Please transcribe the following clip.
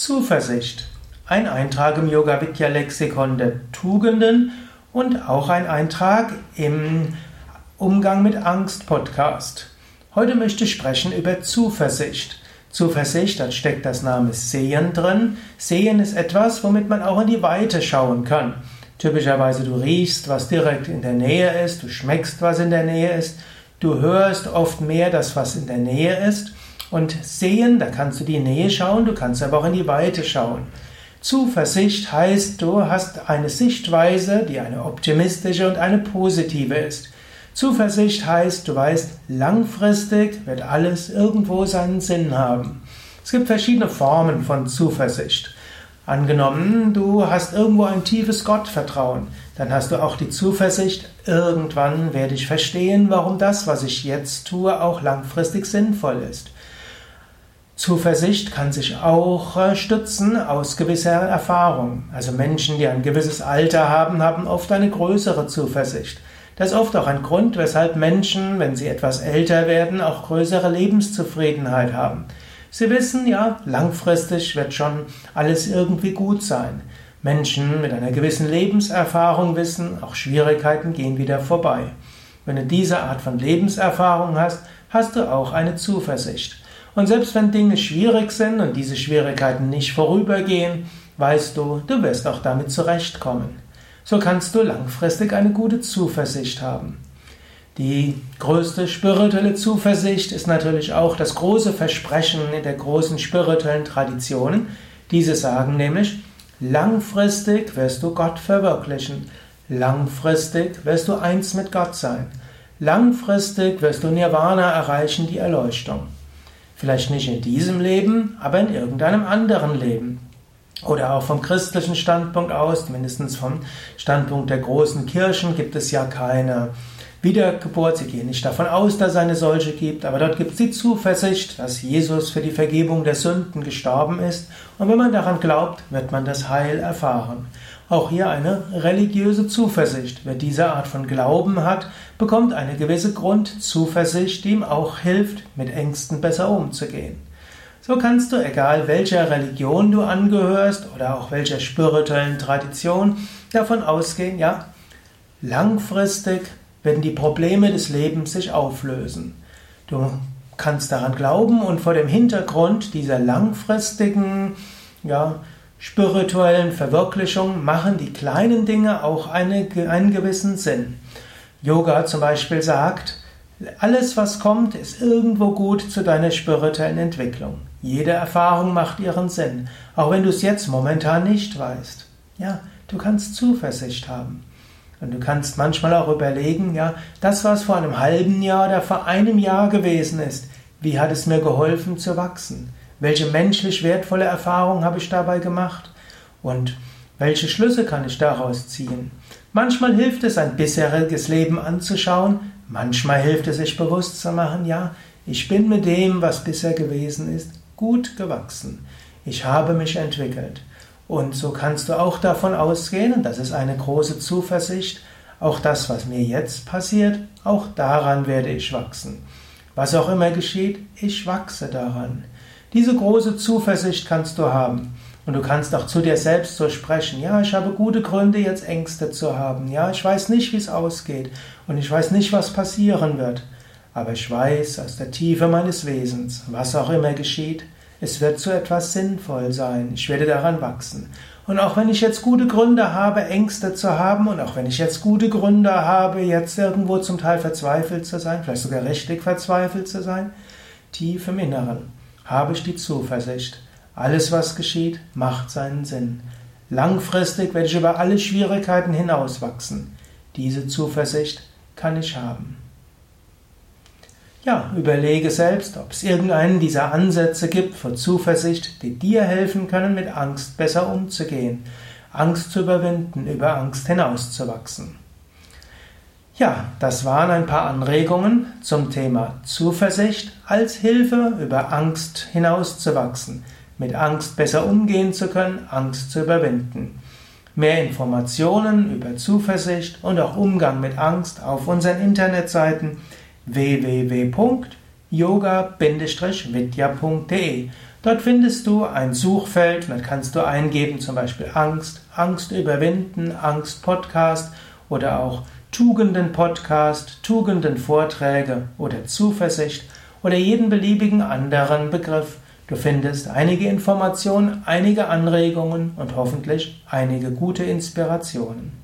Zuversicht. Ein Eintrag im Yoga Vidya Lexikon der Tugenden und auch ein Eintrag im Umgang mit Angst Podcast. Heute möchte ich sprechen über Zuversicht. Zuversicht, da steckt das Name Sehen drin. Sehen ist etwas, womit man auch in die Weite schauen kann. Typischerweise du riechst, was direkt in der Nähe ist, du schmeckst, was in der Nähe ist, du hörst oft mehr das, was in der Nähe ist. Und sehen, da kannst du die Nähe schauen, du kannst aber auch in die Weite schauen. Zuversicht heißt, du hast eine Sichtweise, die eine optimistische und eine positive ist. Zuversicht heißt, du weißt, langfristig wird alles irgendwo seinen Sinn haben. Es gibt verschiedene Formen von Zuversicht. Angenommen, du hast irgendwo ein tiefes Gottvertrauen, dann hast du auch die Zuversicht, irgendwann werde ich verstehen, warum das, was ich jetzt tue, auch langfristig sinnvoll ist. Zuversicht kann sich auch äh, stützen aus gewisser Erfahrung. Also Menschen, die ein gewisses Alter haben, haben oft eine größere Zuversicht. Das ist oft auch ein Grund, weshalb Menschen, wenn sie etwas älter werden, auch größere Lebenszufriedenheit haben. Sie wissen, ja, langfristig wird schon alles irgendwie gut sein. Menschen mit einer gewissen Lebenserfahrung wissen, auch Schwierigkeiten gehen wieder vorbei. Wenn du diese Art von Lebenserfahrung hast, hast du auch eine Zuversicht. Und selbst wenn Dinge schwierig sind und diese Schwierigkeiten nicht vorübergehen, weißt du, du wirst auch damit zurechtkommen. So kannst du langfristig eine gute Zuversicht haben. Die größte spirituelle Zuversicht ist natürlich auch das große Versprechen der großen spirituellen Traditionen. Diese sagen nämlich, langfristig wirst du Gott verwirklichen, langfristig wirst du eins mit Gott sein, langfristig wirst du Nirvana erreichen, die Erleuchtung. Vielleicht nicht in diesem Leben, aber in irgendeinem anderen Leben. Oder auch vom christlichen Standpunkt aus, mindestens vom Standpunkt der großen Kirchen, gibt es ja keine Wiedergeburt. Sie gehen nicht davon aus, dass es eine solche gibt, aber dort gibt es die Zuversicht, dass Jesus für die Vergebung der Sünden gestorben ist. Und wenn man daran glaubt, wird man das Heil erfahren. Auch hier eine religiöse Zuversicht. Wer diese Art von Glauben hat, bekommt eine gewisse Grundzuversicht, die ihm auch hilft, mit Ängsten besser umzugehen. So kannst du, egal welcher Religion du angehörst oder auch welcher spirituellen Tradition, davon ausgehen, ja, langfristig werden die Probleme des Lebens sich auflösen. Du kannst daran glauben und vor dem Hintergrund dieser langfristigen, ja, spirituellen Verwirklichung machen die kleinen Dinge auch eine, einen gewissen Sinn. Yoga zum Beispiel sagt, alles, was kommt, ist irgendwo gut zu deiner spirituellen Entwicklung. Jede Erfahrung macht ihren Sinn, auch wenn du es jetzt momentan nicht weißt. Ja, du kannst Zuversicht haben. Und du kannst manchmal auch überlegen, ja, das, was vor einem halben Jahr oder vor einem Jahr gewesen ist, wie hat es mir geholfen zu wachsen? Welche menschlich wertvolle Erfahrung habe ich dabei gemacht? Und welche Schlüsse kann ich daraus ziehen? Manchmal hilft es, ein bisheriges Leben anzuschauen, manchmal hilft es, sich bewusst zu machen, ja, ich bin mit dem, was bisher gewesen ist, gut gewachsen. Ich habe mich entwickelt. Und so kannst du auch davon ausgehen, und das ist eine große Zuversicht, auch das, was mir jetzt passiert, auch daran werde ich wachsen. Was auch immer geschieht, ich wachse daran. Diese große Zuversicht kannst du haben. Und du kannst auch zu dir selbst so sprechen. Ja, ich habe gute Gründe, jetzt Ängste zu haben. Ja, ich weiß nicht, wie es ausgeht. Und ich weiß nicht, was passieren wird. Aber ich weiß aus der Tiefe meines Wesens, was auch immer geschieht, es wird zu etwas sinnvoll sein. Ich werde daran wachsen. Und auch wenn ich jetzt gute Gründe habe, Ängste zu haben, und auch wenn ich jetzt gute Gründe habe, jetzt irgendwo zum Teil verzweifelt zu sein, vielleicht sogar richtig verzweifelt zu sein, tief im Inneren habe ich die Zuversicht, alles was geschieht, macht seinen Sinn. Langfristig werde ich über alle Schwierigkeiten hinauswachsen. Diese Zuversicht kann ich haben. Ja, überlege selbst, ob es irgendeinen dieser Ansätze gibt für Zuversicht, die dir helfen können, mit Angst besser umzugehen, Angst zu überwinden, über Angst hinauszuwachsen. Ja, das waren ein paar Anregungen zum Thema Zuversicht als Hilfe, über Angst hinauszuwachsen, mit Angst besser umgehen zu können, Angst zu überwinden. Mehr Informationen über Zuversicht und auch Umgang mit Angst auf unseren Internetseiten www.yoga-vidya.de yoga-vidya.de. Dort findest du ein Suchfeld, da kannst du eingeben, zum Beispiel Angst, Angst überwinden, Angst Podcast oder auch Tugenden Podcast, Tugenden Vorträge oder Zuversicht oder jeden beliebigen anderen Begriff. Du findest einige Informationen, einige Anregungen und hoffentlich einige gute Inspirationen.